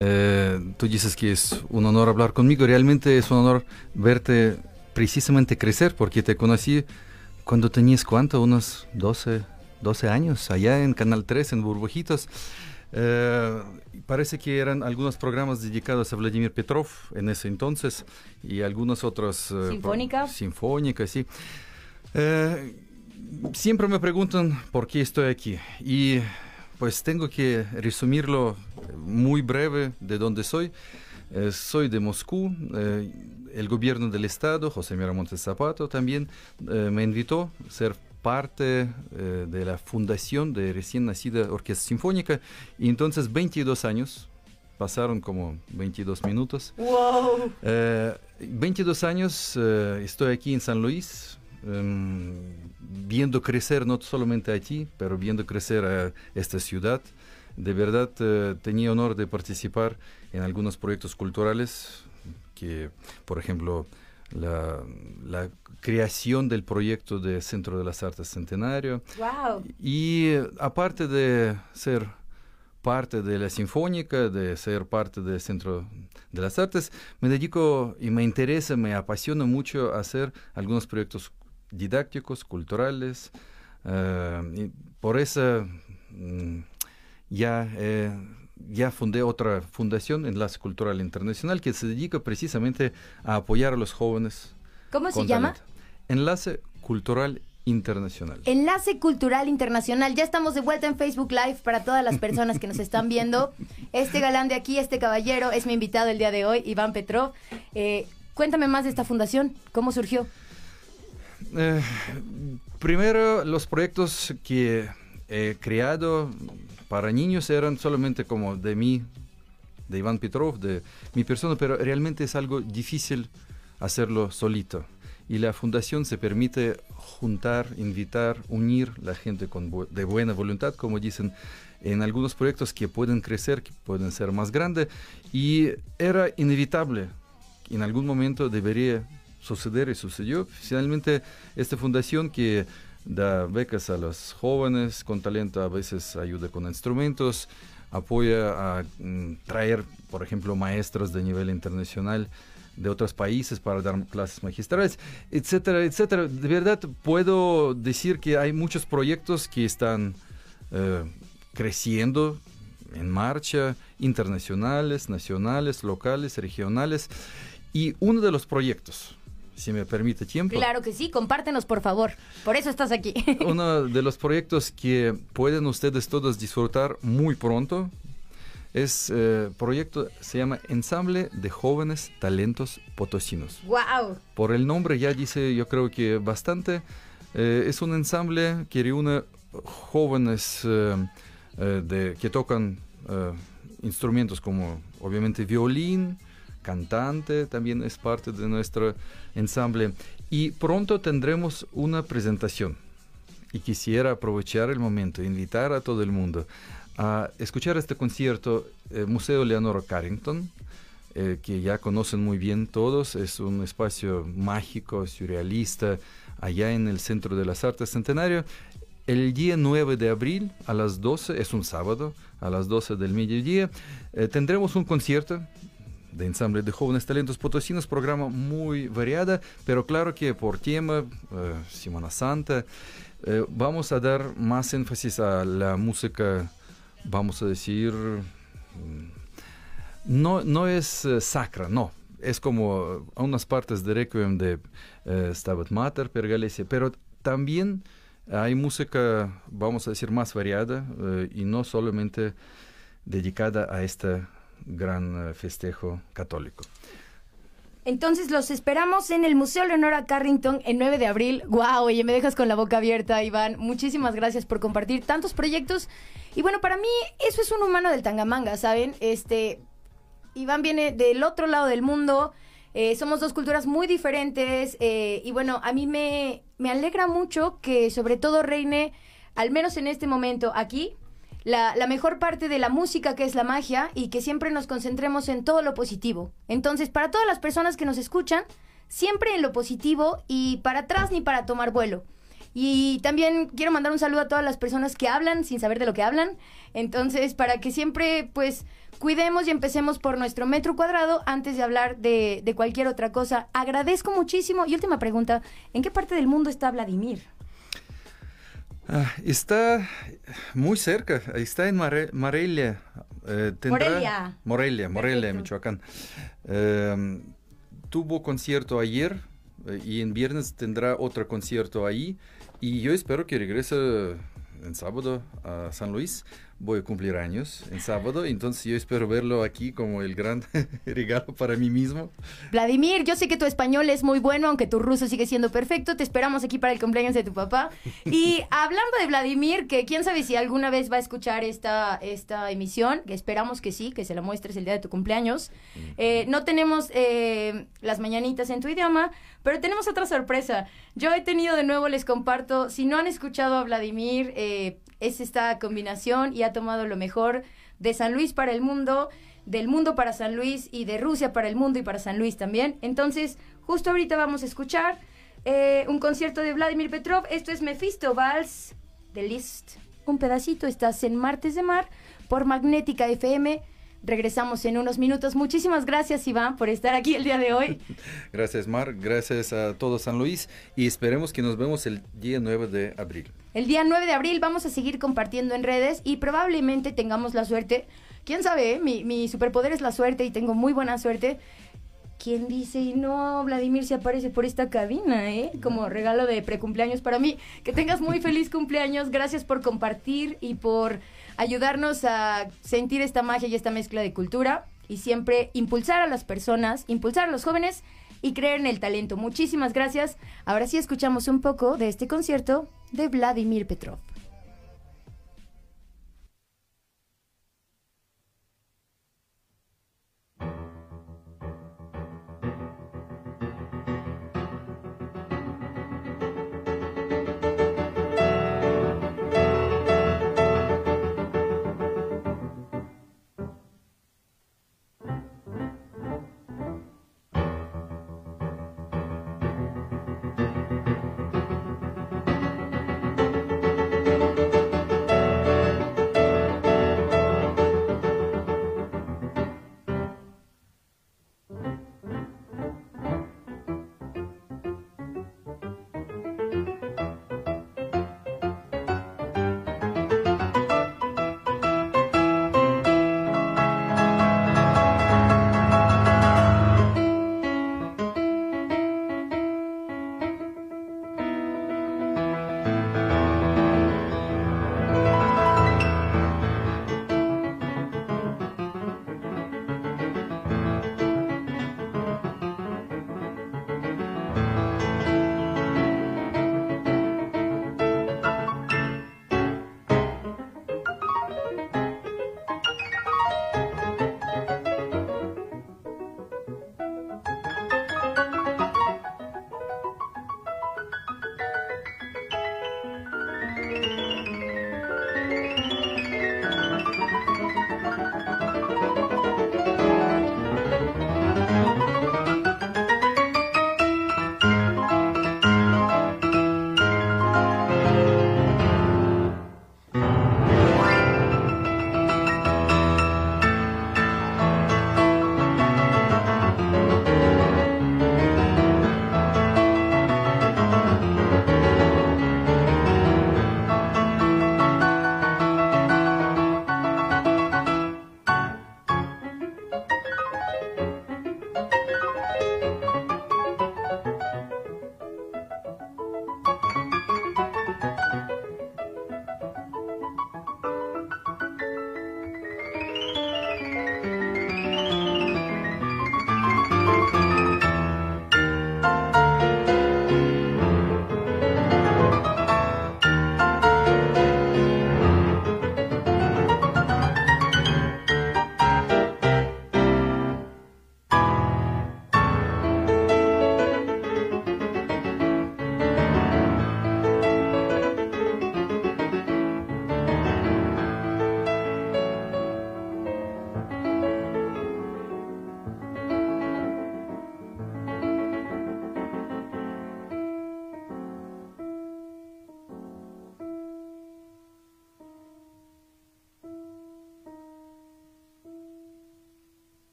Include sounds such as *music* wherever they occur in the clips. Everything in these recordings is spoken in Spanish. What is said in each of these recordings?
Eh, tú dices que es un honor hablar conmigo. Realmente es un honor verte precisamente crecer, porque te conocí cuando tenías cuánto, unos 12, 12 años, allá en Canal 3, en Burbujitos. Eh, parece que eran algunos programas dedicados a Vladimir Petrov en ese entonces y algunos otros... Eh, Sinfónica. Sinfónica, sí. siempre me preguntan por qué estoy aquí y pues tengo que resumirlo muy breve de dónde soy. Eh, soy de Moscú. Eh, el gobierno del estado, José Miramontes Zapato, también eh, me invitó a ser parte de la fundación de recién nacida Orquesta Sinfónica. Y entonces 22 años, pasaron como 22 minutos. ¡Wow! 22 años estoy aquí en San Luis, em, viendo crecer no solamente a ti, pero viendo crecer a esta ciudad. De verdad eh, tenía honor de participar en algunos proyectos culturales que, por ejemplo, la, creación del proyecto de Centro de las Artes Centenario. Wow. Y aparte de ser parte de la Sinfónica, de ser parte del Centro de las Artes, me dedico y me interesa, me apasiona mucho hacer algunos proyectos didácticos, culturales. Eh, y por eso mm, ya, eh, ya fundé otra fundación, Enlace Cultural Internacional, que se dedica precisamente a apoyar a los jóvenes. ¿Cómo se llama? Enlace Cultural Internacional. Enlace Cultural Internacional. Ya estamos de vuelta en Facebook Live para todas las personas que nos están viendo. Este galán de aquí, este caballero, es mi invitado el día de hoy, Iván Petrov. Eh, cuéntame más de esta fundación. ¿Cómo surgió? Eh, primero, los proyectos que he creado para niños eran solamente como de mí, de Iván Petrov, de mi persona, pero realmente es algo difícil hacerlo solito. Y la fundación se permite juntar, invitar, unir la gente de buena voluntad, como dicen en algunos proyectos que pueden crecer, que pueden ser más grandes. Y era inevitable, en algún momento debería suceder y sucedió. Finalmente, esta fundación que da becas a los jóvenes con talento, a veces ayuda con instrumentos, apoya a mm, traer, por ejemplo, maestros de nivel internacional de otros países para dar clases magistrales, etcétera, etcétera. De verdad puedo decir que hay muchos proyectos que están eh, creciendo en marcha, internacionales, nacionales, locales, regionales. Y uno de los proyectos si me permite tiempo. Claro que sí, compártenos por favor. Por eso estás aquí. *laughs* Uno de los proyectos que pueden ustedes todos disfrutar muy pronto es eh, proyecto se llama Ensamble de Jóvenes Talentos Potosinos. Wow. Por el nombre ya dice yo creo que bastante. Eh, es un ensamble que reúne jóvenes eh, de, que tocan instrumentos como obviamente violín, cantante, también es parte de nuestro ensamble. Y pronto tendremos una presentación. Y quisiera aprovechar el momento, invitar a todo el mundo a escuchar este concierto, eh, Museo Leonora Carrington, eh, que ya conocen muy bien todos. Es un espacio mágico, surrealista, allá en el Centro de las Artes Centenario. El día 9 de abril a las 12, es un sábado, a las 12 del mediodía, eh, tendremos un concierto de ensamble de jóvenes talentos potosinos, programa muy variada, pero claro que por tema, eh, Semana Santa, eh, vamos a dar más énfasis a la música, vamos a decir, mm, no, no es eh, sacra, no, es como unas partes de Requiem de Stabat Mater, Pergalesia, pero también hay música, vamos a decir, más variada y no solamente dedicada a esta gran eh, festejo católico. Entonces los esperamos en el Museo Leonora Carrington el 9 de abril. ¡Guau! Oye, me dejas con la boca abierta, Iván. Muchísimas gracias por compartir tantos proyectos. Y bueno, para mí eso es un humano del Tangamanga, ¿saben? Este, Iván viene del otro lado del mundo. Eh, somos dos culturas muy diferentes. Eh, y bueno, a mí me, me alegra mucho que sobre todo reine, al menos en este momento aquí, la, mejor parte de la música que es la magia y que siempre nos concentremos en todo lo positivo. Entonces, para todas las personas que nos escuchan, siempre en lo positivo y para atrás ni para tomar vuelo. Y también quiero mandar un saludo a todas las personas que hablan sin saber de lo que hablan. Entonces, para que siempre, pues, cuidemos y empecemos por nuestro metro cuadrado antes de hablar de, de cualquier otra cosa. Agradezco muchísimo. Y última pregunta, ¿en qué parte del mundo está Vladimir? Ah, está muy cerca, está en Morelia. eh, Morelia. Morelia, Morelia, Perfecto. Michoacán. Eh, tuvo concierto ayer eh, y en viernes tendrá otro concierto ahí. Y yo espero que regrese en sábado a San Luis. Voy a cumplir años en sábado, entonces yo espero verlo aquí como el gran *laughs* regalo para mí mismo. Vladimir, yo sé que tu español es muy bueno, aunque tu ruso sigue siendo perfecto. Te esperamos aquí para el cumpleaños de tu papá. Y *laughs* hablando de Vladimir, que quién sabe si alguna vez va a escuchar esta, esta emisión, que esperamos que sí, que se la muestres el día de tu cumpleaños. Eh, no tenemos eh, las mañanitas en tu idioma, pero tenemos otra sorpresa. Yo he tenido de nuevo, les comparto, si no han escuchado a Vladimir, eh, es esta combinación y ha tomado lo mejor de San Luis para el mundo, del mundo para San Luis y de Rusia para el mundo y para San Luis también. Entonces, justo ahorita vamos a escuchar eh, un concierto de Vladimir Petrov. Esto es Mephisto Vals de Liszt. Un pedacito, estás en Martes de Mar por Magnética FM. Regresamos en unos minutos. Muchísimas gracias, Iván, por estar aquí el día de hoy. *laughs* Gracias, Mar. Gracias a todo San Luis. Y esperemos que nos vemos el día 9 de abril. El día 9 de abril vamos a seguir compartiendo en redes y probablemente tengamos la suerte. Quién sabe, eh? mi, mi superpoder es la suerte y tengo muy buena suerte. ¿Quién dice? Y no, Vladimir se aparece por esta cabina, ¿eh? Como regalo de precumpleaños para mí. Que tengas muy feliz cumpleaños. Gracias por compartir y por ayudarnos a sentir esta magia y esta mezcla de cultura. Y siempre impulsar a las personas, impulsar a los jóvenes y creer en el talento. Muchísimas gracias. Ahora sí escuchamos un poco de este concierto de Vladimir Petrov.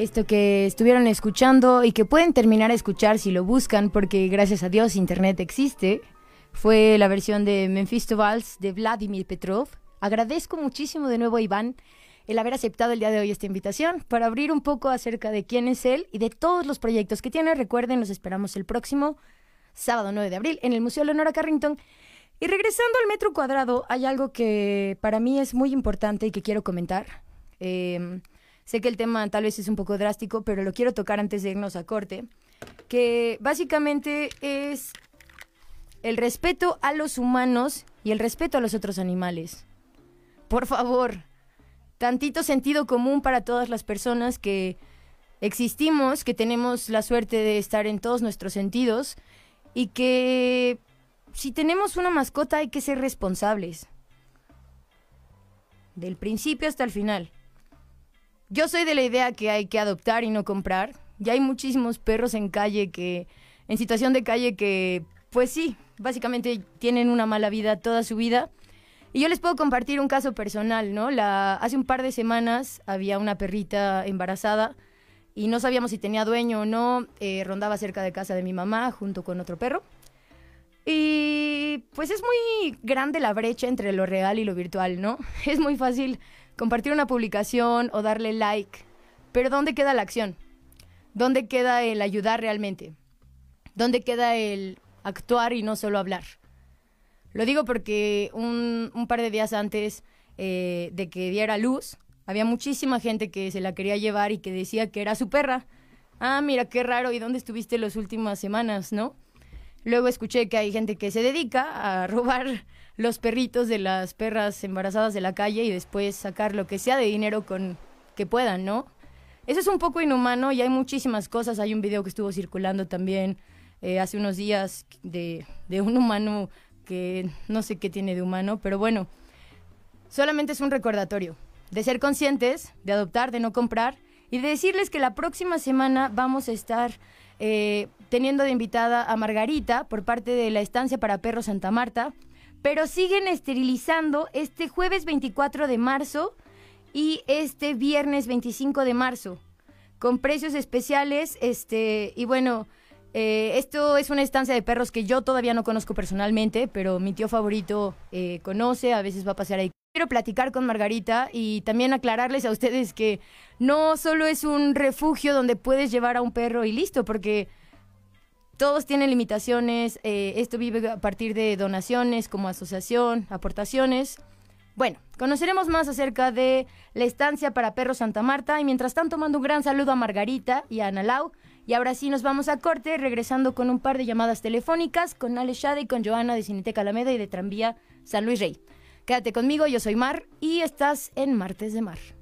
Esto que estuvieron escuchando y que pueden terminar a escuchar si lo buscan, porque gracias a Dios Internet existe, fue la versión de Memphis Vals de Vladimir Petrov. Agradezco muchísimo de nuevo a Iván el haber aceptado el día de hoy esta invitación para abrir un poco acerca de quién es él y de todos los proyectos que tiene. Recuerden, los esperamos el próximo sábado 9 de abril en el Museo Leonora Carrington. Y regresando al metro cuadrado, hay algo que para mí es muy importante y que quiero comentar. Em, sé que el tema tal vez es un poco drástico, pero lo quiero tocar antes de irnos a corte, que básicamente es el respeto a los humanos y el respeto a los otros animales. Por favor, tantito sentido común para todas las personas que existimos, que tenemos la suerte de estar en todos nuestros sentidos y que si tenemos una mascota hay que ser responsables. Del principio hasta el final. Yo soy de la idea que hay que adoptar y no comprar. Ya hay muchísimos perros en calle que, en situación de calle que, pues sí, básicamente tienen una mala vida toda su vida y yo les puedo compartir un caso personal, ¿no? La, hace un par de semanas había una perrita embarazada y no sabíamos si tenía dueño o no. Eh, rondaba cerca de casa de mi mamá junto con otro perro. Y pues es muy grande la brecha entre lo real y lo virtual, ¿no? *laughs* Es muy fácil compartir una publicación o darle like. Pero ¿dónde queda la acción? ¿Dónde queda el ayudar realmente? ¿Dónde queda el actuar y no solo hablar? Lo digo porque un, par de días antes eh, de que diera luz, había muchísima gente que se la quería llevar y que decía que era su perra. Ah, mira, qué raro, ¿y dónde estuviste las últimas semanas, no? Luego escuché que hay gente que se dedica a *laughs* robar los perritos de las perras embarazadas de la calle y después sacar lo que sea de dinero con que puedan, ¿no? Eso es un poco inhumano y hay muchísimas cosas. Hay un video que estuvo circulando también eh, hace unos días de, de un humano que no sé qué tiene de humano, pero bueno, solamente es un recordatorio de ser conscientes, de adoptar, de no comprar y de decirles que la próxima semana vamos a estar eh, teniendo de invitada a Margarita por parte de la estancia para perros Santa Marta, pero siguen esterilizando este jueves 24 de marzo y este viernes 25 de marzo con precios especiales, este, y bueno, eh, esto es una estancia de perros que yo todavía no conozco personalmente, pero mi tío favorito eh, conoce, a veces va a pasear ahí. Quiero platicar con Margarita y también aclararles a ustedes que no solo es un refugio donde puedes llevar a un perro y listo, porque todos tienen limitaciones, eh, esto vive a partir de donaciones como asociación, aportaciones. Bueno, conoceremos más acerca de la estancia para perros Santa Marta y mientras tanto mando un gran saludo a Margarita y a Ana Lau y ahora sí nos vamos a corte, regresando con un par de llamadas telefónicas con Ale Shade y con Joana de Cineteca Alameda y de Tranvía San Luis Rey. Quédate conmigo, yo soy Mar y estás en Martes de Mar.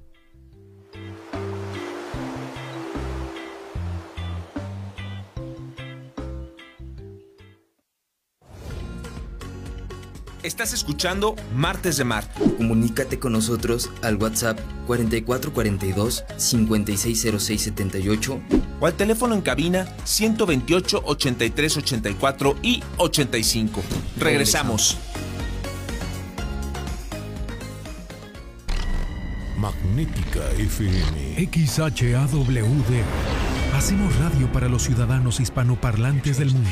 Estás escuchando Martes de Mar. Comunícate con nosotros al WhatsApp 4442 560678 o al teléfono en cabina 128 83 84 y 85. Regresamos. Magnética FM XHAWD. Hacemos radio para los ciudadanos hispanoparlantes del mundo.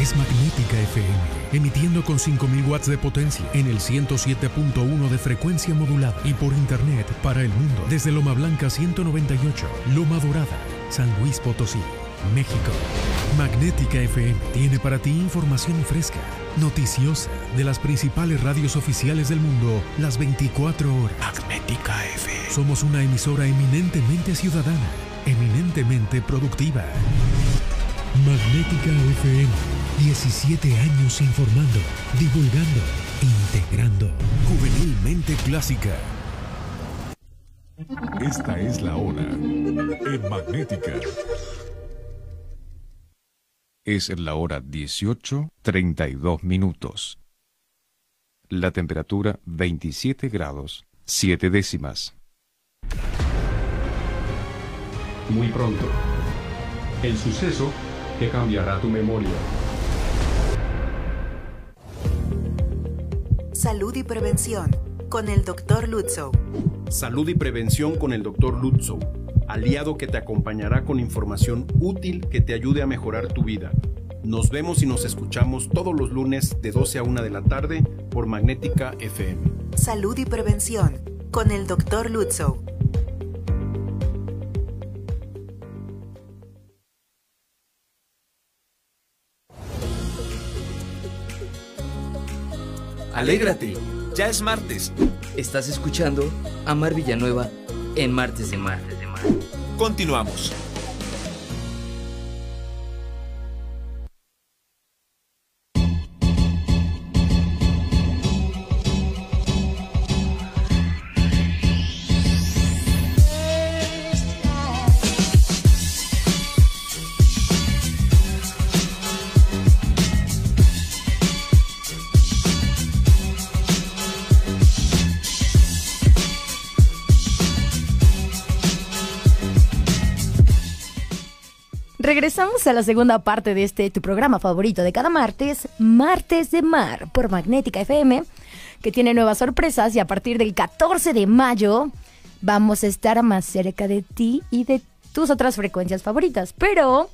Es Magnética FM emitiendo con 5000 watts de potencia en el 107.1 de frecuencia modulada y por internet para el mundo desde Loma Blanca 198, Loma Dorada, San Luis Potosí, México. Magnética FM tiene para ti información fresca, noticiosa de las principales radios oficiales del mundo las 24 horas. Magnética FM. Somos una emisora eminentemente ciudadana, eminentemente productiva. Magnética FM 17 años informando, divulgando, integrando. Juvenilmente clásica. Esta es la hora en Magnética. Es la hora 18:32 minutos. La temperatura 27 grados 7 décimas. Muy pronto. El suceso que cambiará tu memoria. Salud y Prevención con el Dr. Lutzow. Salud y Prevención con el Dr. Lutzow aliado que te acompañará con información útil que te ayude a mejorar tu vida. Nos vemos y nos escuchamos todos los lunes de 12 a 1 de la tarde por Magnética FM. Salud y prevención con el Dr. Lutzow. Alégrate, ya es martes. Estás escuchando a Mar Villanueva en Martes de Mar. Continuamos. A la segunda parte de este tu programa favorito de cada martes, Martes de Mar, por Magnética FM, que tiene nuevas sorpresas y a partir del 14 de mayo vamos a estar más cerca de ti y de tus otras frecuencias favoritas. Pero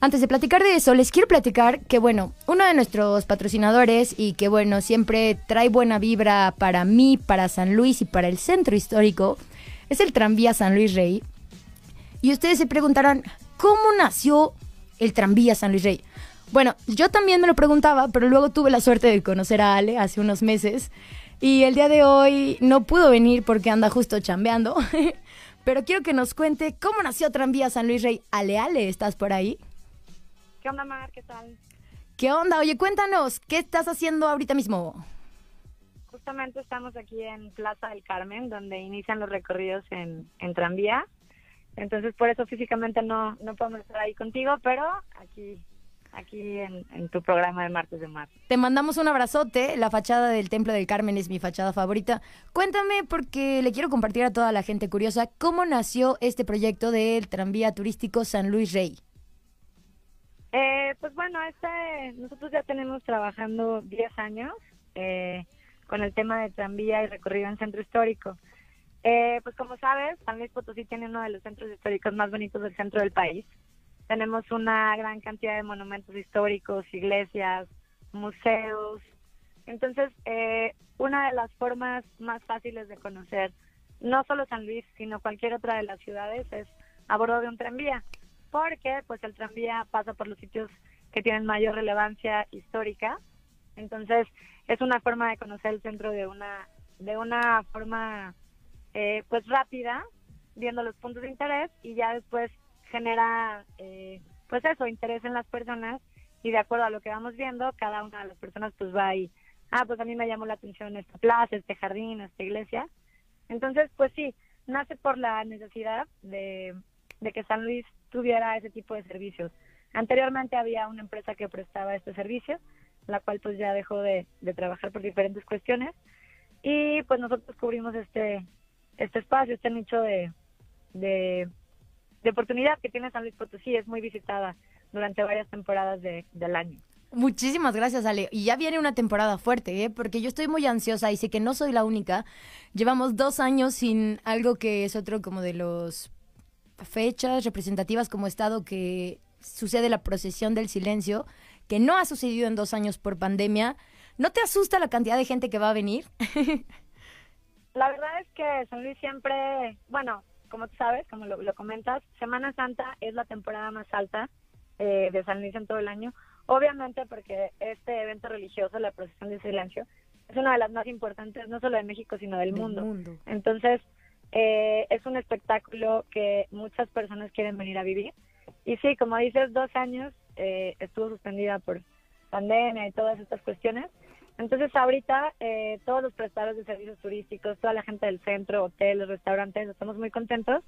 antes de platicar de eso, les quiero platicar que, bueno, uno de nuestros patrocinadores y que, bueno, siempre trae buena vibra para mí, para San Luis y para el centro histórico, es el tranvía San Luis Rey. Y ustedes se preguntarán, ¿cómo nació el tranvía San Luis Rey? Bueno, yo también me lo preguntaba, pero luego tuve la suerte de conocer a Ale hace unos meses. Y el día de hoy no pudo venir porque anda justo chambeando. *laughs* pero quiero que nos cuente cómo nació Tranvía San Luis Rey. Ale, Ale, ¿estás por ahí? ¿Qué onda, Mar? ¿Qué tal? ¿Qué onda? Oye, cuéntanos, ¿qué estás haciendo ahorita mismo? Justamente estamos aquí en Plaza del Carmen, donde inician los recorridos en, en tranvía. Entonces, por eso físicamente no, no podemos estar ahí contigo, pero aquí aquí en, en, tu programa de Martes de Mar. Te mandamos un abrazote. La fachada del Templo del Carmen es mi fachada favorita. Cuéntame, porque le quiero compartir a toda la gente curiosa, ¿cómo nació este proyecto del tranvía turístico San Luis Rey? Eh, pues bueno, este, nosotros ya tenemos trabajando 10 años eh, con el tema de tranvía y recorrido en centro histórico. Eh, pues como sabes, San Luis Potosí tiene uno de los centros históricos más bonitos del centro del país. Tenemos una gran cantidad de monumentos históricos, iglesias, museos. Entonces, eh, una de las formas más fáciles de conocer no solo San Luis, sino cualquier otra de las ciudades es a bordo de un tranvía porque pues el tranvía pasa por los sitios que tienen mayor relevancia histórica. Entonces, es una forma de conocer el centro de una de una forma eh, pues rápida, viendo los puntos de interés y ya después genera eh, pues eso, interés en las personas y de acuerdo a lo que vamos viendo, cada una de las personas pues va y, ah, pues a mí me llamó la atención esta plaza, este jardín, esta iglesia. Entonces, pues sí, nace por la necesidad de, de que San Luis tuviera ese tipo de servicios. Anteriormente había una empresa que prestaba este servicio, la cual pues ya dejó de, trabajar por diferentes cuestiones y pues nosotros cubrimos este este espacio, este nicho de, de, oportunidad que tiene San Luis Potosí, es muy visitada durante varias temporadas del año. Muchísimas gracias, Ale. Y ya viene una temporada fuerte, ¿eh? porque yo estoy muy ansiosa y sé que no soy la única. Llevamos dos años sin algo que es otro como de los fechas representativas como Estado que sucede la procesión del silencio, que no ha sucedido en dos años por pandemia. ¿No te asusta la cantidad de gente que va a venir? *laughs* la verdad es que San Luis siempre, bueno, como tú sabes, como lo, comentas, Semana Santa es la temporada más alta eh, de San Luis en todo el año. Obviamente porque este evento religioso, la procesión del silencio, es una de las más importantes, no solo de México, sino del, mundo. mundo. Entonces, eh, es un espectáculo que muchas personas quieren venir a vivir. Y sí, como dices, dos años eh, estuvo suspendida por pandemia y todas estas cuestiones. Entonces ahorita eh, todos los prestadores de servicios turísticos, toda la gente del centro, hoteles, restaurantes, estamos muy contentos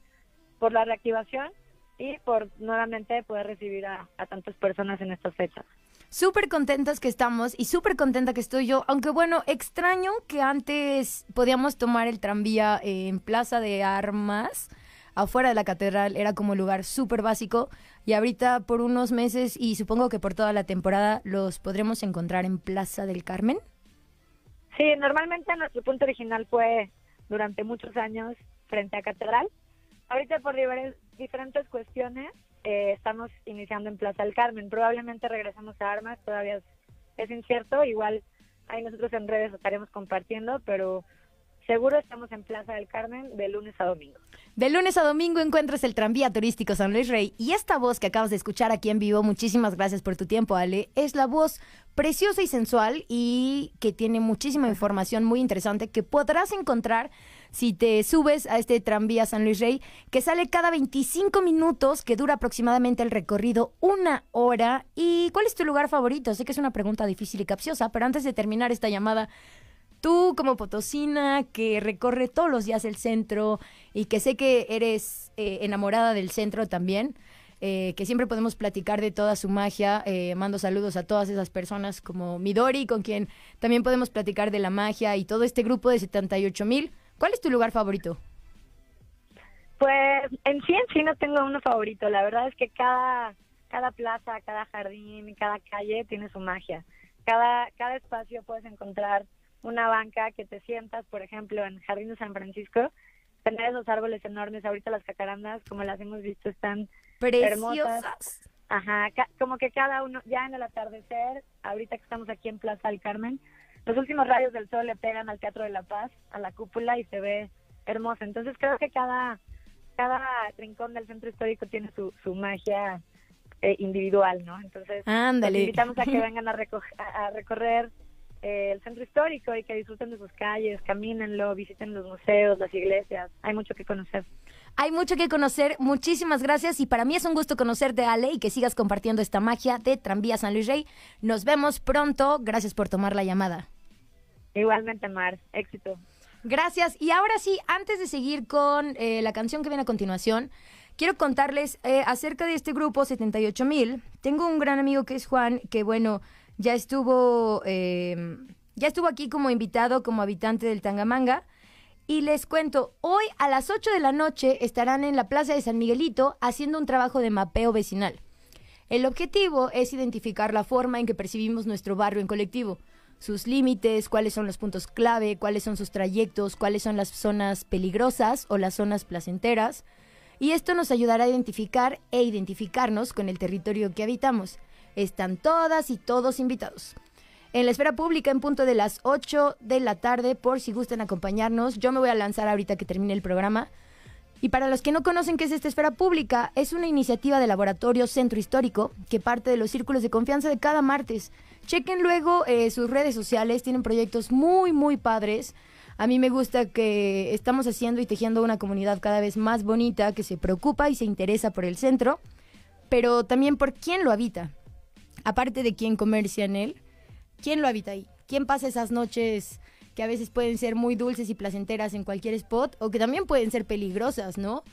por la reactivación y por nuevamente poder recibir a, a tantas personas en estas fechas. Súper contentas que estamos y súper contenta que estoy yo, aunque bueno, extraño que antes podíamos tomar el tranvía en Plaza de Armas, afuera de la catedral, era como lugar súper básico y ahorita por unos meses y supongo que por toda la temporada los podremos encontrar en Plaza del Carmen. Sí, normalmente nuestro punto original fue durante muchos años frente a catedral, ahorita por diferentes cuestiones eh, estamos iniciando en Plaza del Carmen. Probablemente regresemos a Armas, todavía es, es incierto. Igual ahí nosotros en redes estaremos compartiendo, pero seguro estamos en Plaza del Carmen de lunes a domingo. De lunes a domingo encuentras el tranvía turístico San Luis Rey y esta voz que acabas de escuchar aquí en vivo, muchísimas gracias por tu tiempo, Ale, es la voz preciosa y sensual y que tiene muchísima información muy interesante que podrás encontrar si te subes a este tranvía San Luis Rey, que sale cada 25 minutos, que dura aproximadamente el recorrido una hora. ¿Y cuál es tu lugar favorito? Sé que es una pregunta difícil y capciosa, pero antes de terminar esta llamada, Tú como potosina que recorre todos los días el centro y que sé que eres eh, enamorada del centro también, eh, que siempre podemos platicar de toda su magia. eh, mando saludos a todas esas personas como Midori, con quien también podemos platicar de la magia y todo este grupo de 78 mil. ¿Cuál es tu lugar favorito? Pues en sí, en sí no tengo uno favorito. La verdad es que cada, cada plaza, cada jardín, cada calle tiene su magia. Cada, cada espacio puedes encontrar una banca que te sientas, por ejemplo, en Jardín de San Francisco, tener esos árboles enormes. Ahorita las jacarandas, como las hemos visto, están hermosas. Preciosas. Ajá, ca- como que cada uno, ya en el atardecer, ahorita que estamos aquí en Plaza del Carmen, los últimos rayos del sol le pegan al Teatro de la Paz, a la cúpula y se ve hermoso. Entonces creo que cada, cada rincón del centro histórico tiene su, su magia eh, individual, ¿no? Entonces Ándale. invitamos a que *laughs* vengan a- a recorrer eh, el centro histórico y que disfruten de sus calles, camínenlo, visiten los museos, las iglesias, hay mucho que conocer. Hay mucho que conocer, muchísimas gracias y para mí es un gusto conocerte, Ale, y que sigas compartiendo esta magia de Tranvía San Luis Rey. Nos vemos pronto, gracias por tomar la llamada. Igualmente, Mar, éxito. Gracias. Y ahora sí, antes de seguir con eh, la canción que viene a continuación, quiero contarles eh, acerca de este grupo 78 mil. Tengo un gran amigo que es Juan, que bueno, ya estuvo, eh, ya estuvo aquí como invitado, como habitante del Tangamanga. Y les cuento, hoy a las 8 de la noche estarán en la Plaza de San Miguelito haciendo un trabajo de mapeo vecinal. El objetivo es identificar la forma en que percibimos nuestro barrio en colectivo, sus límites, cuáles son los puntos clave, cuáles son sus trayectos, cuáles son las zonas peligrosas o las zonas placenteras. Y esto nos ayudará a identificar e identificarnos con el territorio que habitamos. Están todas y todos invitados. En la esfera pública, en punto de las 8 de la tarde, por si gustan acompañarnos, yo me voy a lanzar ahorita que termine el programa. Y para los que no conocen qué es esta esfera pública, es una iniciativa de Laboratorio Centro Histórico que parte de los círculos de confianza de cada martes. Chequen luego eh, sus redes sociales, tienen proyectos muy, muy padres. A mí me gusta que estamos haciendo y tejiendo una comunidad cada vez más bonita que se preocupa y se interesa por el centro, pero también por quién lo habita. Aparte de quién comercia en él, quién lo habita ahí. ¿Quién pasa esas noches que a veces pueden ser muy dulces y placenteras en cualquier spot o que también pueden ser peligrosas, ¿no?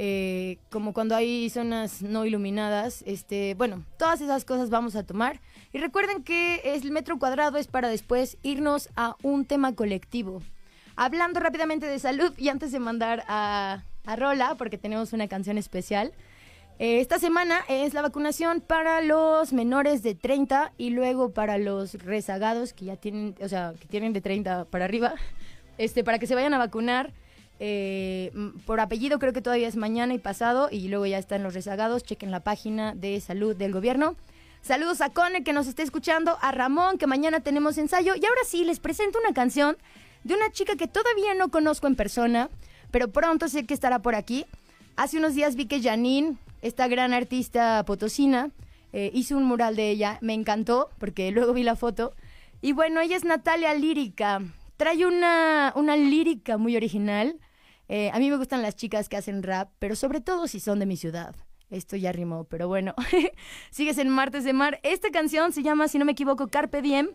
Eh, como cuando hay zonas no iluminadas, este, bueno, todas esas cosas vamos a tomar. Y recuerden que el metro cuadrado es para después irnos a un tema colectivo. Hablando rápidamente de salud y antes de mandar a, a Rola, porque tenemos una canción especial, eh, esta semana es la vacunación para los menores de 30 y luego para los rezagados que ya tienen, o sea, que tienen de 30 para arriba, *laughs* este, para que se vayan a vacunar. eh, por apellido creo que todavía es mañana y pasado y luego ya están los rezagados. Chequen la página de salud del gobierno. Saludos a Cone que nos está escuchando, a Ramón que mañana tenemos ensayo y ahora sí les presento una canción de una chica que todavía no conozco en persona, pero pronto sé que estará por aquí. Hace unos días vi que Janine, esta gran artista potosina, eh, hizo un mural de ella. Me encantó porque luego vi la foto. Y bueno, ella es Natalia Lírica. Trae una, una lírica muy original. Eh, a mí me gustan las chicas que hacen rap, pero sobre todo si son de mi ciudad. Esto ya rimó, pero bueno. *laughs* Sigues en Martes de Mar. Esta canción se llama, si no me equivoco, Carpe Diem.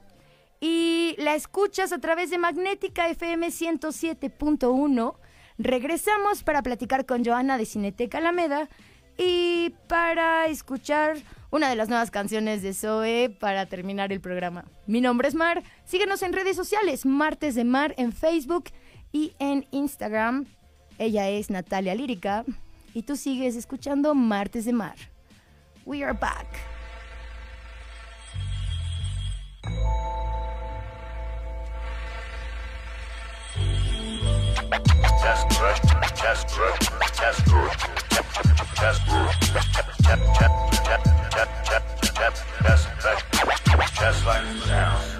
Y la escuchas a través de Magnética FM 107.1. Regresamos para platicar con Joana de Cineteca Alameda y para escuchar una de las nuevas canciones de Zoe para terminar el programa. Mi nombre es Mar. Síguenos en redes sociales, Martes de Mar en Facebook y en Instagram. Ella es Natalia Lírica y tú sigues escuchando Martes de Mar. We are back.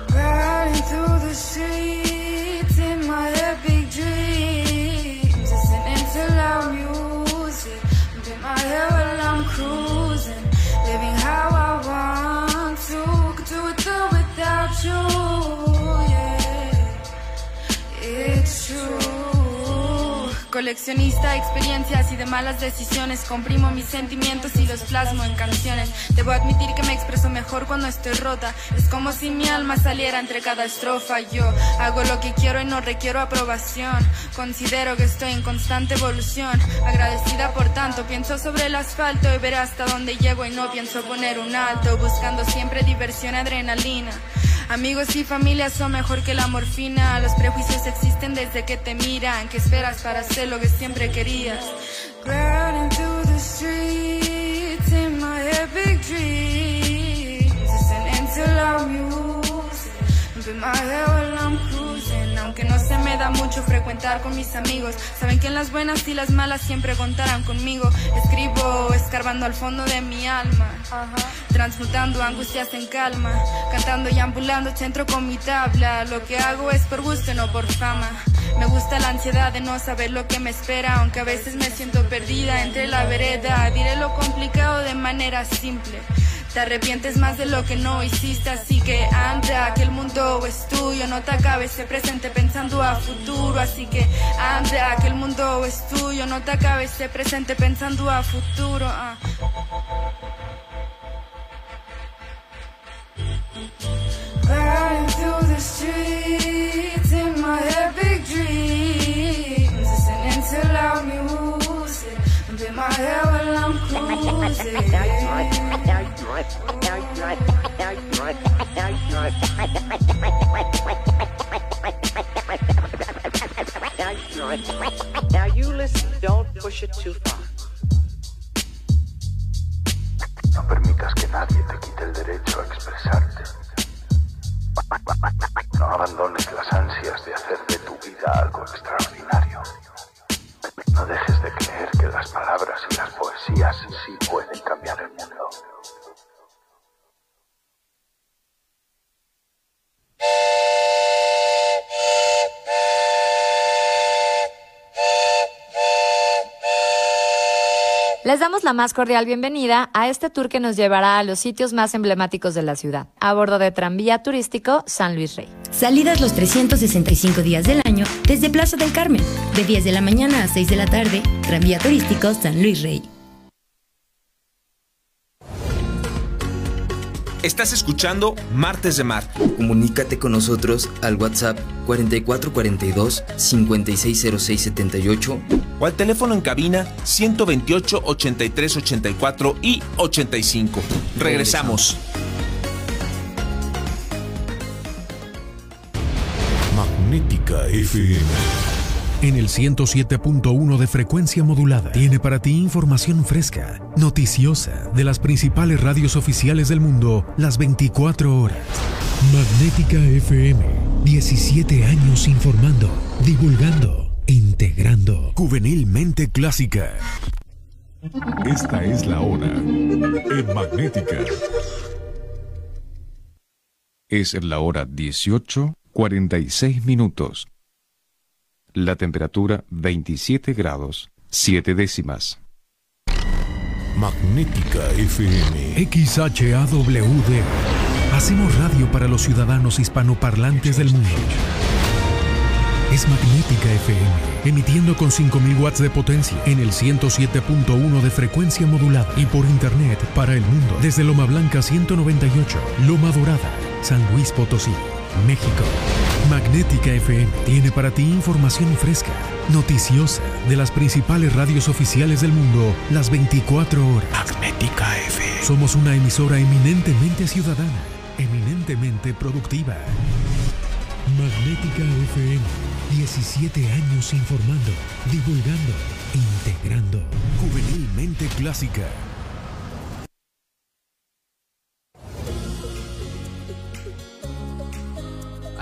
Riding through the streets Coleccionista experiencias y de malas decisiones, comprimo mis sentimientos y los plasmo en canciones. Debo admitir que me expreso mejor cuando estoy rota. Es como si mi alma saliera entre cada estrofa. Yo hago lo que quiero y no requiero aprobación. Considero que estoy en constante evolución. Agradecida por tanto, pienso sobre el asfalto y veré hasta dónde llego y no pienso poner un alto. Buscando siempre diversión, adrenalina. Amigos y familia son mejor que la morfina. Los prejuicios existen desde que te miran. ¿Qué esperas para hacer lo que siempre querías? Through the streets in my epic dreams, listening to music, my I'm. Aunque no se me da mucho frecuentar con mis amigos, saben que en las buenas y las malas siempre contarán conmigo. Escribo escarbando al fondo de mi alma, transmutando angustias en calma, cantando y ambulando centro con mi tabla. Lo que hago es por gusto no por fama. Me gusta la ansiedad de no saber lo que me espera, aunque a veces me siento perdida entre la vereda. Diré lo complicado de manera simple. Te arrepientes más de lo que no hiciste, así que anda, que el mundo es tuyo, no te acabes ese presente pensando a futuro, así que anda, que el mundo es tuyo, no te acabes ese presente pensando a futuro. ah. Now you listen, don't push it too far. No permitas que nadie te quite el derecho a expresarte. No abandones las ansias de hacer de tu vida algo extraordinario. No dejes de creer que las palabras y las poesías sí pueden cambiar el mundo. Les damos la más cordial bienvenida a este tour que nos llevará a los sitios más emblemáticos de la ciudad, a bordo de tranvía turístico San Luis Rey. Salidas los 365 días del año desde Plaza del Carmen, de 10 de la mañana a 6 de la tarde, tranvía turístico San Luis Rey. Estás escuchando Martes de Mar. Comunícate con nosotros al WhatsApp 4442 560678 o al teléfono en cabina 128 83 84 y 85. Regresamos. Magnética FM. En el 107.1 de frecuencia modulada tiene para ti información fresca, noticiosa, de las principales radios oficiales del mundo, las 24 horas. Magnética FM, 17 años informando, divulgando, integrando. Juvenilmente clásica. Esta es la hora en Magnética. Es la hora 18, 46 minutos. La temperatura 27 grados, 7 décimas. Magnética FM. XHAWD. Hacemos radio para los ciudadanos hispanoparlantes del mundo. Es Magnética FM, emitiendo con 5000 watts de potencia en el 107.1 de frecuencia modulada y por internet para el mundo desde Loma Blanca 198, Loma Dorada, San Luis Potosí, México. Magnética FM tiene para ti información fresca, noticiosa, de las principales radios oficiales del mundo, las 24 horas. Magnética FM. Somos una emisora eminentemente ciudadana, eminentemente productiva. Magnética FM, 17 años informando, divulgando, integrando. Juvenilmente clásica.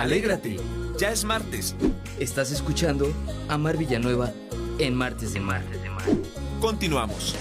Alégrate, Ya es martes. Estás escuchando a Mar Villanueva en Martes de Mar. Continuamos.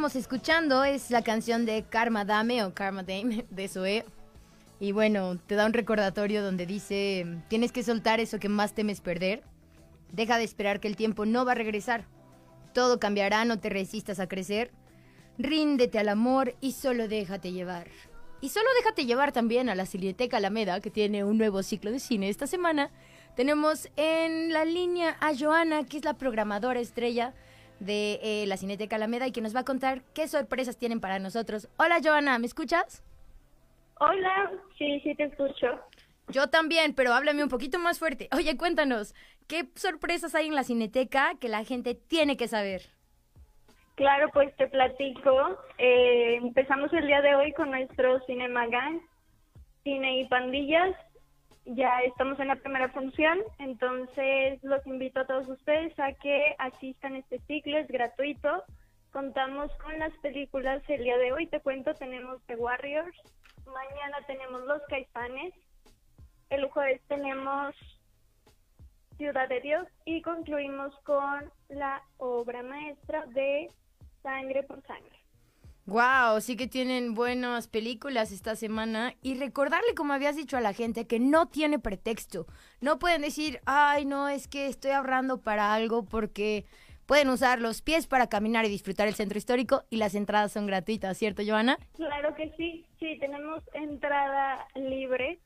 Estábamos escuchando es la canción de Karma Dame o Karma Dame *laughs* de Zoe. Y bueno, te da un recordatorio donde dice, tienes que soltar eso que más temes perder. Deja de esperar que el tiempo no va a regresar. Todo cambiará, no te resistas a crecer. Ríndete al amor y solo déjate llevar. Y solo déjate llevar también a la Cineteca Alameda, que tiene un nuevo ciclo de cine esta semana. Tenemos en la línea a Joana, que es la programadora estrella de eh, la Cineteca Alameda y que nos va a contar qué sorpresas tienen para nosotros. Hola Joana, ¿me escuchas? Hola, sí, sí te escucho. Yo también, pero háblame un poquito más fuerte. Oye, cuéntanos, ¿qué sorpresas hay en la Cineteca que la gente tiene que saber? Claro, pues te platico. Eh, empezamos el día de hoy con nuestro Cinema Gang, Cine y Pandillas. Ya estamos en la primera función, entonces los invito a todos ustedes a que asistan a este ciclo, es gratuito. Contamos con las películas el día de hoy, te cuento, tenemos The Warriors, mañana tenemos Los Caifanes, el jueves tenemos Ciudad de Dios y concluimos con la obra maestra de Sangre por Sangre. Wow, sí que tienen buenas películas esta semana y recordarle como habías dicho a la gente que no tiene pretexto. No pueden decir, ay no, es que estoy ahorrando para algo porque pueden usar los pies para caminar y disfrutar el centro histórico y las entradas son gratuitas, ¿cierto Joana? Claro que sí, sí, tenemos entrada libre.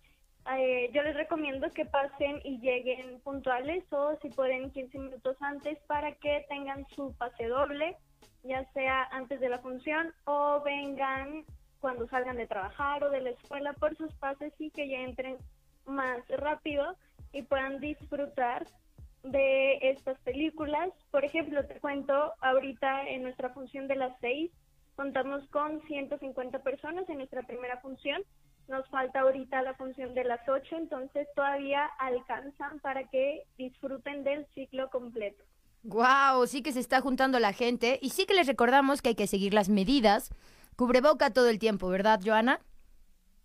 Eh, yo les recomiendo que pasen y lleguen puntuales o si pueden 15 minutos antes para que tengan su pase doble, ya sea antes de la función o vengan cuando salgan de trabajar o de la escuela por sus pases y que ya entren más rápido y puedan disfrutar de estas películas. Por ejemplo, te cuento, ahorita en nuestra función de las 6 contamos con 150 personas en nuestra primera función. Nos falta ahorita la función de las 8, entonces todavía alcanzan para que disfruten del ciclo completo. Wow, sí que se está juntando la gente y sí que les recordamos que hay que seguir las medidas. Cubreboca todo el tiempo, ¿verdad, Joana?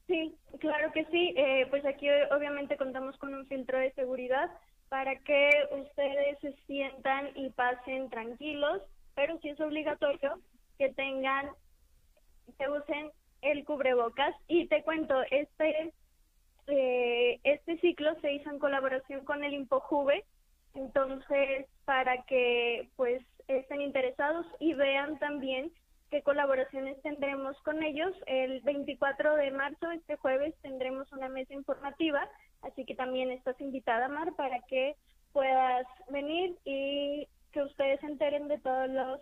Sí, claro que sí. Eh, pues aquí obviamente contamos con un filtro de seguridad para que ustedes se sientan y pasen tranquilos, pero sí es obligatorio que tengan, que usen el cubrebocas. Y te cuento, este, eh, este ciclo se hizo en colaboración con el ImpoJuve, entonces para que pues estén interesados y vean también qué colaboraciones tendremos con ellos. El 24 de marzo, este jueves, tendremos una mesa informativa Así que también estás invitada, Mar, para que puedas venir y que ustedes se enteren de todos los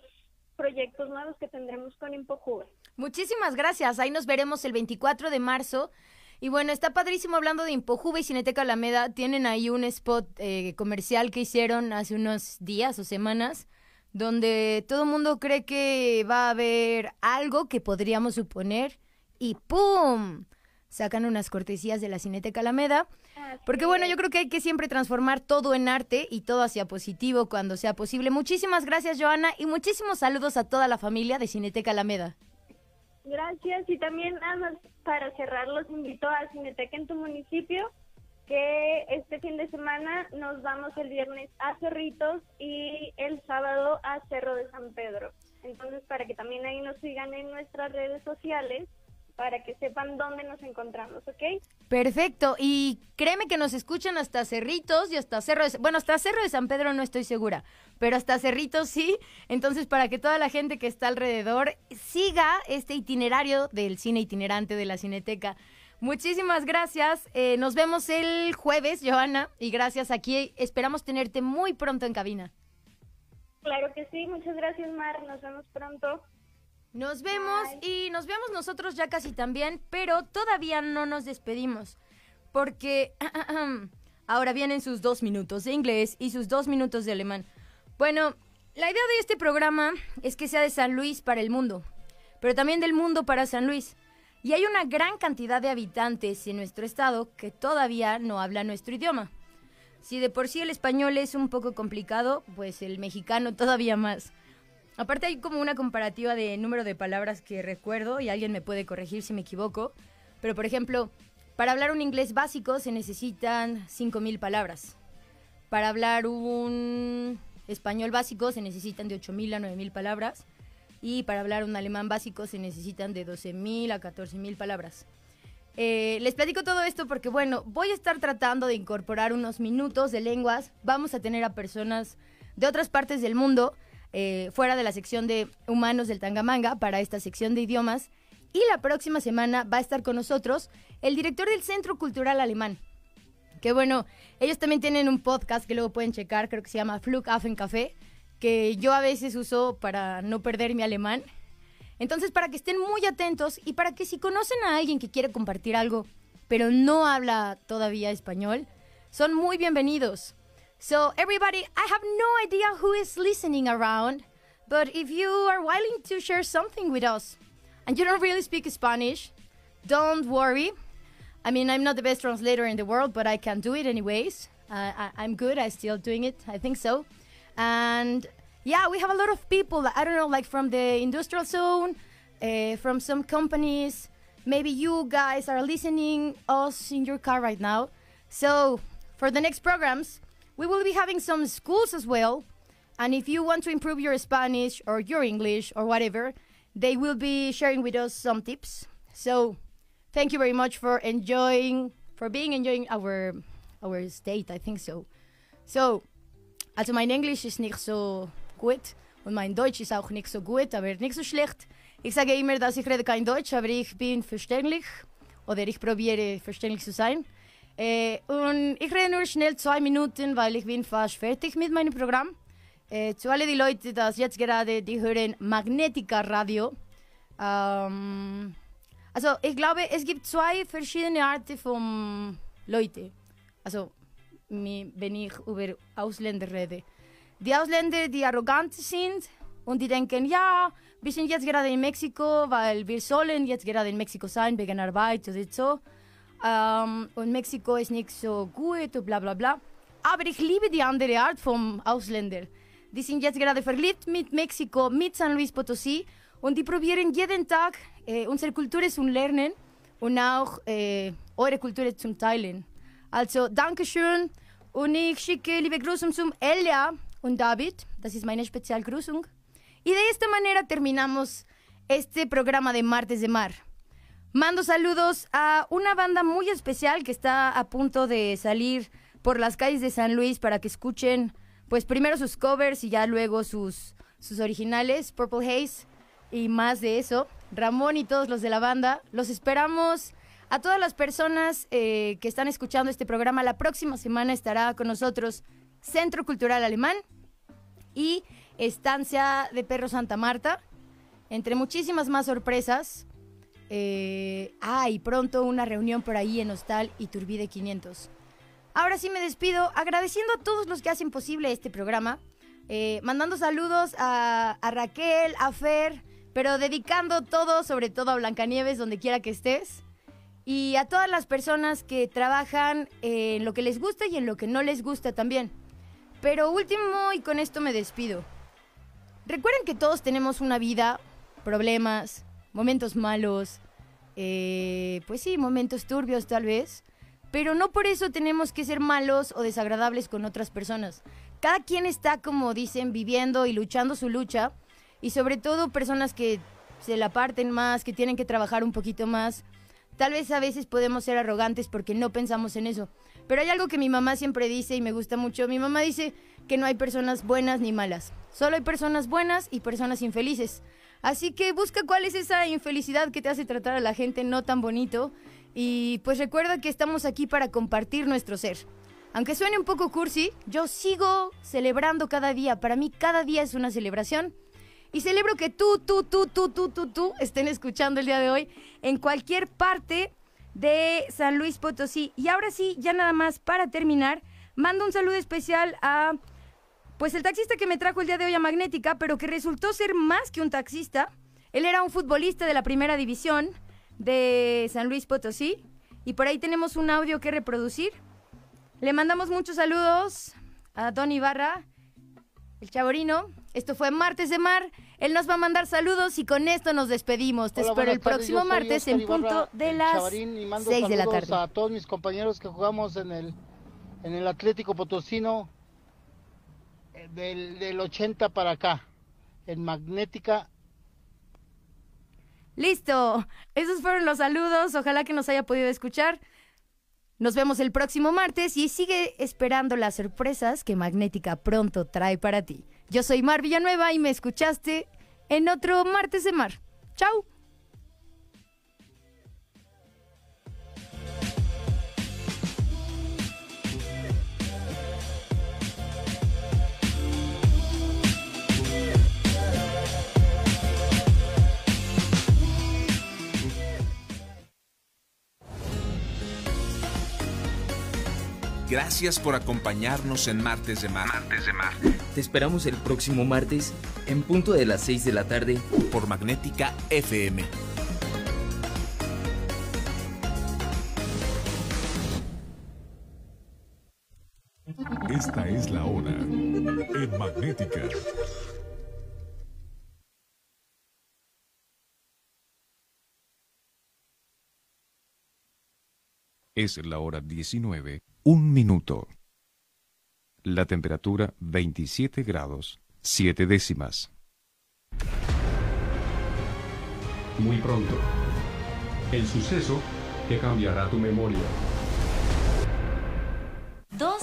proyectos nuevos que tendremos con ImpoJuve. Muchísimas gracias. Ahí nos veremos el 24 de marzo. Y bueno, está padrísimo hablando de Impojuve y Cineteca Alameda. Tienen ahí un spot eh, comercial que hicieron hace unos días o semanas, donde todo el mundo cree que va a haber algo que podríamos suponer y ¡pum! Sacan unas cortesías de la Cineteca Alameda. Porque bueno, yo creo que hay que siempre transformar todo en arte y todo hacia positivo cuando sea posible. Muchísimas gracias, Joana, y muchísimos saludos a toda la familia de Cineteca Alameda. Gracias y también nada más para cerrar los invito a Cineteca en tu municipio que este fin de semana nos vamos el viernes a Cerritos y el sábado a Cerro de San Pedro. Entonces para que también ahí nos sigan en nuestras redes sociales para que sepan dónde nos encontramos, ¿ok? Perfecto, y créeme que nos escuchan hasta Cerritos y hasta Cerro de... Bueno, hasta Cerro de San Pedro no estoy segura, pero hasta Cerritos sí. Entonces, para que toda la gente que está alrededor siga este itinerario del cine itinerante de la Cineteca. Muchísimas gracias. Eh, nos vemos el jueves, Johanna, y gracias aquí. Esperamos tenerte muy pronto en cabina. Claro que sí, muchas gracias Mar, nos vemos pronto. Nos vemos y nos vemos nosotros ya casi también, pero todavía no nos despedimos. Porque *clears throat* ahora vienen sus dos minutos de inglés y sus dos minutos de alemán. Bueno, la idea de este programa es que sea de San Luis para el mundo, pero también del mundo para San Luis. Y hay una gran cantidad de habitantes en nuestro estado que todavía no hablan nuestro idioma. Si de por sí el español es un poco complicado, pues el mexicano todavía más. Aparte hay como una comparativa de número de palabras que recuerdo y alguien me puede corregir si me equivoco. Pero por ejemplo, para hablar un inglés básico se necesitan 5.000 palabras. Para hablar un español básico se necesitan de 8.000 a 9.000 palabras. Y para hablar un alemán básico se necesitan de 12.000 a 14.000 palabras. Eh, les platico todo esto porque, bueno, voy a estar tratando de incorporar unos minutos de lenguas. Vamos a tener a personas de otras partes del mundo eh, fuera de la sección de humanos del Tangamanga para esta sección de idiomas. Y la próxima semana va a estar con nosotros el director del Centro Cultural Alemán. Que bueno, ellos también tienen un podcast que luego pueden checar, creo que se llama Flughafen Café, que yo a veces uso para no perder mi alemán. Entonces, para que estén muy atentos y para que si conocen a alguien que quiere compartir algo, pero no habla todavía español, son muy bienvenidos. So, everybody, I have no idea who is listening around, but if you are willing to share something with us and you don't really speak Spanish, don't worry. I mean, I'm not the best translator in the world, but I can do it anyways. Uh, I, I'm good. I'm still doing it. I think so. And yeah, we have a lot of people. I don't know, like from the industrial zone, uh, from some companies. Maybe you guys are listening us in your car right now. So for the next programs, we will be having some schools as well. And if you want to improve your Spanish or your English or whatever, they will be sharing with us some tips. So thank you very much for enjoying, for being enjoying our our state. I think so. So, also mein Englisch ist nicht so gut und mein Deutsch ist auch nicht so gut, aber nicht so schlecht. Ich sage immer, dass ich rede kein Deutsch, aber ich bin verständlich oder ich probiere verständlich zu sein. Äh, und ich rede nur schnell zwei Minuten, weil ich bin fast fertig mit meinem Programm. Äh, zu alle die Leute, das jetzt gerade, die hören Magnetica Radio. Ähm, also ich glaube, es gibt zwei verschiedene Arten von Leute. Also wenn ich über Ausländer rede. Die Ausländer, die arrogant sind und die denken, ja, wir sind jetzt gerade in Mexiko, weil wir sollen jetzt gerade in Mexiko sein wegen Arbeit oder so. Ähm, und Mexiko ist nicht so gut und bla bla bla. Aber ich liebe die andere Art vom Ausländer. Die sind jetzt gerade verliebt mit Mexiko, mit San Luis Potosí und die probieren jeden Tag äh, unsere Kultur zu lernen und auch äh, eure Kultur zu teilen. Also, Dankeschön und ich schicke liebe Grüße zum Elia und David. Das ist meine Spezialgrüßung. Y de esta manera terminamos este programa de Martes de Mar. Mando saludos a una banda muy especial que está a punto de salir por las calles de San Luis para que escuchen, pues primero sus covers y ya luego sus, sus originales, Purple Haze y más de eso. Ramón y todos los de la banda, los esperamos A todas las personas eh, que están escuchando este programa, la próxima semana estará con nosotros Centro Cultural Alemán y Estancia de Perro Santa Marta, entre muchísimas más sorpresas. Eh, ah, y pronto una reunión por ahí en Hostal y Turbide 500. Ahora sí me despido agradeciendo a todos los que hacen posible este programa, eh, mandando saludos a, a Raquel, a Fer, pero dedicando todo, sobre todo a Blancanieves, donde quiera que estés. Y a todas las personas que trabajan en lo que les gusta y en lo que no les gusta también. Pero último, y con esto me despido. Recuerden que todos tenemos una vida, problemas, momentos malos, eh, pues sí, momentos turbios tal vez. Pero no por eso tenemos que ser malos o desagradables con otras personas. Cada quien está, como dicen, viviendo y luchando su lucha. Y sobre todo personas que se la parten más, que tienen que trabajar un poquito más. Tal vez a veces podemos ser arrogantes porque no pensamos en eso. Pero hay algo que mi mamá siempre dice y me gusta mucho. Mi mamá dice que no hay personas buenas ni malas. Solo hay personas buenas y personas infelices. Así que busca cuál es esa infelicidad que te hace tratar a la gente no tan bonito. Y pues recuerda que estamos aquí para compartir nuestro ser. Aunque suene un poco cursi, yo sigo celebrando cada día. Para mí cada día es una celebración. Y celebro que tú, tú, tú, tú, tú, tú, tú estén escuchando el día de hoy en cualquier parte de San Luis Potosí. Y ahora sí, ya nada más para terminar, mando un saludo especial a pues el taxista que me trajo el día de hoy a Magnética, pero que resultó ser más que un taxista. Él era un futbolista de la primera división de San Luis Potosí. Y por ahí tenemos un audio que reproducir. Le mandamos muchos saludos a Don Ibarra, el chaborino. Esto fue Martes de Mar. Él nos va a mandar saludos y con esto nos despedimos. Te Hola, espero el tardes, próximo martes en Ibarra, punto de las Chavarín, y mando 6 de la tarde. A todos mis compañeros que jugamos en el, en el Atlético Potosino del, del 80 para acá, en Magnética. Listo. Esos fueron los saludos. Ojalá que nos haya podido escuchar. Nos vemos el próximo martes y sigue esperando las sorpresas que Magnética pronto trae para ti. Yo soy Mar Villanueva y me escuchaste en otro martes de mar. Chao. Gracias por acompañarnos en Martes de Mar. Martes de Mar. Te esperamos el próximo martes en punto de las 6 de la tarde por Magnética FM. Esta es la hora en Magnética. Es la hora 19, un minuto. La temperatura 27 grados, 7 décimas. Muy pronto. El suceso que cambiará tu memoria.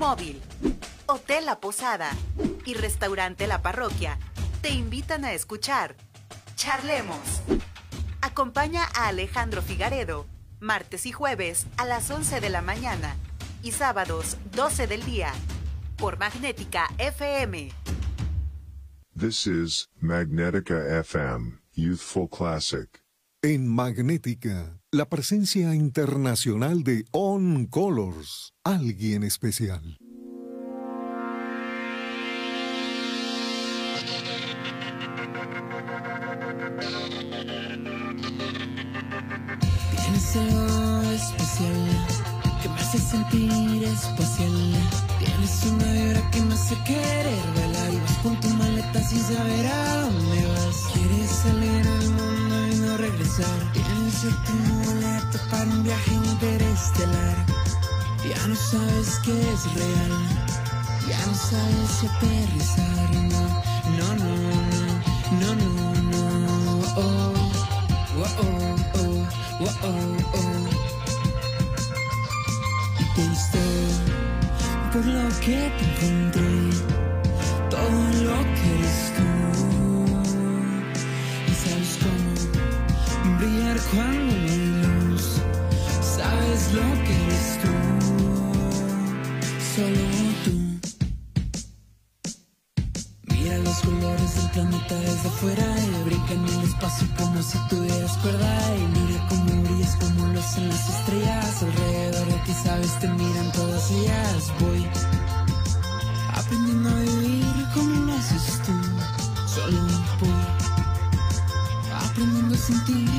Móvil, Hotel La Posada y Restaurante La Parroquia te invitan a escuchar Charlemos. Acompaña a Alejandro Figaredo, martes y jueves a las 11 de la mañana y sábados 12 del día por Magnética FM. This is Magnetica FM, Youthful Classic. En Magnética, la presencia internacional de On Colors, alguien especial. Tienes algo especial que me hace sentir espacial. Tienes una vibra que me hace querer bailar y vas con tu maleta sin saber a dónde vas. Quieres salir al mundo y no regresar. Tienes tu boleto para un viaje interestelar. Ya no sabes qué es real, ya no sabes si aterrizar. No, no, no, no, no, no, no. Oh, oh, oh, oh, oh, oh, oh. Y te visto por lo que te encontré, todo lo que eres tú. Cuando hay luz. Sabes lo que eres tú, solo tú. Mira los colores del planeta desde afuera y brinca en el espacio como si tuvieras cuerda. Y mira cómo brillas como lo hacen las estrellas alrededor de ti, sabes, te miran todas ellas. Voy aprendiendo a vivir como lo haces tú, solo voy aprendiendo a sentir